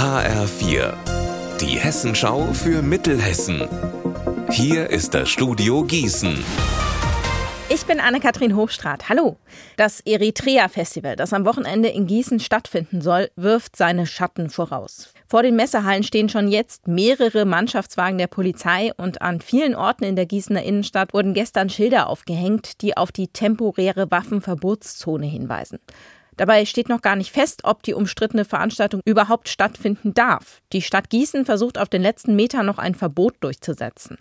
HR4, die Hessenschau für Mittelhessen. Hier ist das Studio Gießen. Ich bin Anne-Kathrin Hochstrat. Hallo. Das Eritrea-Festival, das am Wochenende in Gießen stattfinden soll, wirft seine Schatten voraus. Vor den Messehallen stehen schon jetzt mehrere Mannschaftswagen der Polizei und an vielen Orten in der Gießener Innenstadt wurden gestern Schilder aufgehängt, die auf die temporäre Waffenverbotszone hinweisen. Dabei steht noch gar nicht fest, ob die umstrittene Veranstaltung überhaupt stattfinden darf. Die Stadt Gießen versucht auf den letzten Metern noch ein Verbot durchzusetzen.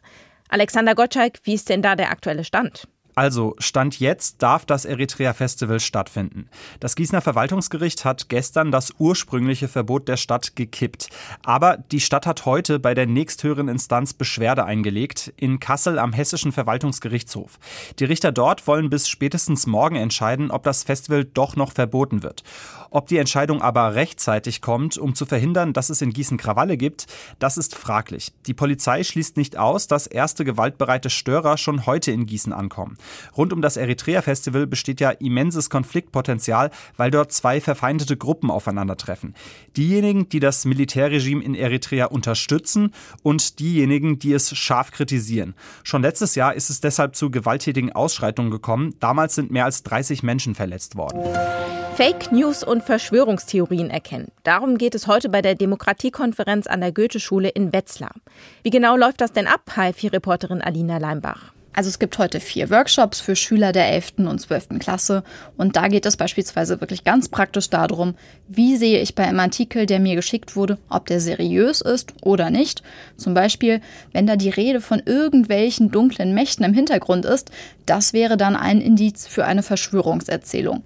Alexander Gottschalk, wie ist denn da der aktuelle Stand? Also, Stand jetzt darf das Eritrea Festival stattfinden. Das Gießener Verwaltungsgericht hat gestern das ursprüngliche Verbot der Stadt gekippt. Aber die Stadt hat heute bei der nächsthöheren Instanz Beschwerde eingelegt, in Kassel am Hessischen Verwaltungsgerichtshof. Die Richter dort wollen bis spätestens morgen entscheiden, ob das Festival doch noch verboten wird. Ob die Entscheidung aber rechtzeitig kommt, um zu verhindern, dass es in Gießen Krawalle gibt, das ist fraglich. Die Polizei schließt nicht aus, dass erste gewaltbereite Störer schon heute in Gießen ankommen. Rund um das Eritrea-Festival besteht ja immenses Konfliktpotenzial, weil dort zwei verfeindete Gruppen aufeinandertreffen. Diejenigen, die das Militärregime in Eritrea unterstützen und diejenigen, die es scharf kritisieren. Schon letztes Jahr ist es deshalb zu gewalttätigen Ausschreitungen gekommen. Damals sind mehr als 30 Menschen verletzt worden. Fake News und Verschwörungstheorien erkennen. Darum geht es heute bei der Demokratiekonferenz an der Goethe-Schule in Wetzlar. Wie genau läuft das denn ab, HFI-Reporterin Alina Leimbach? Also es gibt heute vier Workshops für Schüler der 11. und 12. Klasse und da geht es beispielsweise wirklich ganz praktisch darum, wie sehe ich bei einem Artikel, der mir geschickt wurde, ob der seriös ist oder nicht. Zum Beispiel, wenn da die Rede von irgendwelchen dunklen Mächten im Hintergrund ist, das wäre dann ein Indiz für eine Verschwörungserzählung.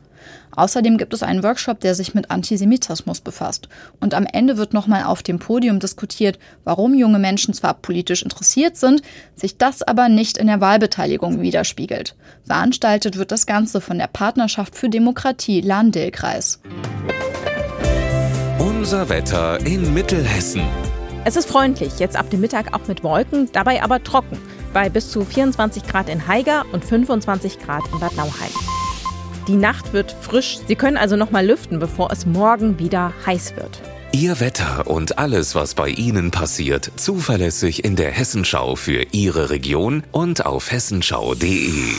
Außerdem gibt es einen Workshop, der sich mit Antisemitismus befasst. Und am Ende wird nochmal auf dem Podium diskutiert, warum junge Menschen zwar politisch interessiert sind, sich das aber nicht in der Wahlbeteiligung widerspiegelt. Veranstaltet wird das Ganze von der Partnerschaft für Demokratie Lahn-Dill-Kreis. Unser Wetter in Mittelhessen. Es ist freundlich, jetzt ab dem Mittag auch mit Wolken, dabei aber trocken. Bei bis zu 24 Grad in Haiger und 25 Grad in Bad Nauheim. Die Nacht wird frisch. Sie können also noch mal lüften, bevor es morgen wieder heiß wird. Ihr Wetter und alles, was bei Ihnen passiert, zuverlässig in der Hessenschau für Ihre Region und auf hessenschau.de.